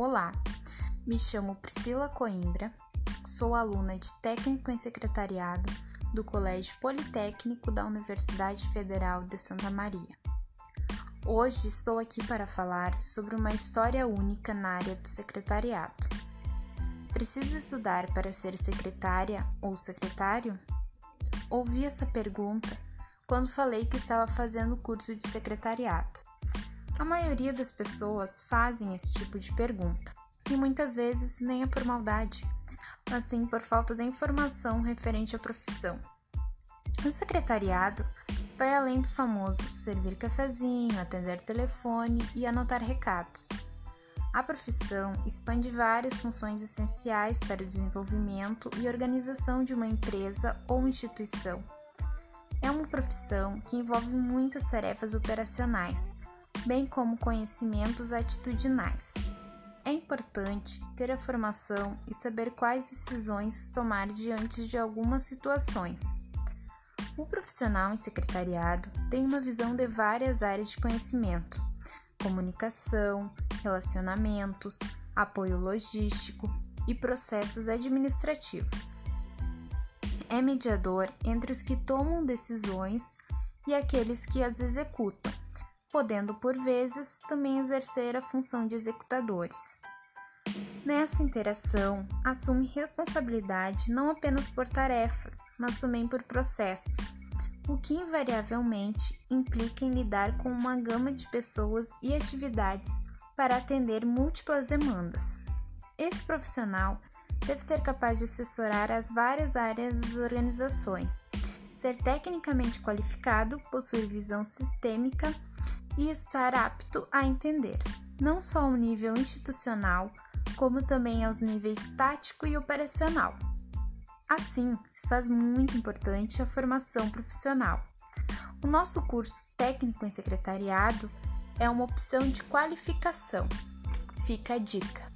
Olá, me chamo Priscila Coimbra, sou aluna de Técnico em Secretariado do Colégio Politécnico da Universidade Federal de Santa Maria. Hoje estou aqui para falar sobre uma história única na área do secretariado. Precisa estudar para ser secretária ou secretário? Ouvi essa pergunta quando falei que estava fazendo curso de secretariado. A maioria das pessoas fazem esse tipo de pergunta, e muitas vezes nem é por maldade, mas sim por falta de informação referente à profissão. O secretariado vai além do famoso servir cafezinho, atender telefone e anotar recados. A profissão expande várias funções essenciais para o desenvolvimento e organização de uma empresa ou instituição. É uma profissão que envolve muitas tarefas operacionais, bem como conhecimentos atitudinais. É importante ter a formação e saber quais decisões tomar diante de algumas situações. O profissional em secretariado tem uma visão de várias áreas de conhecimento: comunicação, relacionamentos, apoio logístico e processos administrativos. É mediador entre os que tomam decisões e aqueles que as executam podendo por vezes também exercer a função de executadores. Nessa interação, assume responsabilidade não apenas por tarefas, mas também por processos, o que invariavelmente implica em lidar com uma gama de pessoas e atividades para atender múltiplas demandas. Esse profissional deve ser capaz de assessorar as várias áreas das organizações, ser tecnicamente qualificado, possuir visão sistêmica e estar apto a entender, não só o nível institucional, como também aos níveis tático e operacional. Assim, se faz muito importante a formação profissional. O nosso curso técnico em secretariado é uma opção de qualificação. Fica a dica.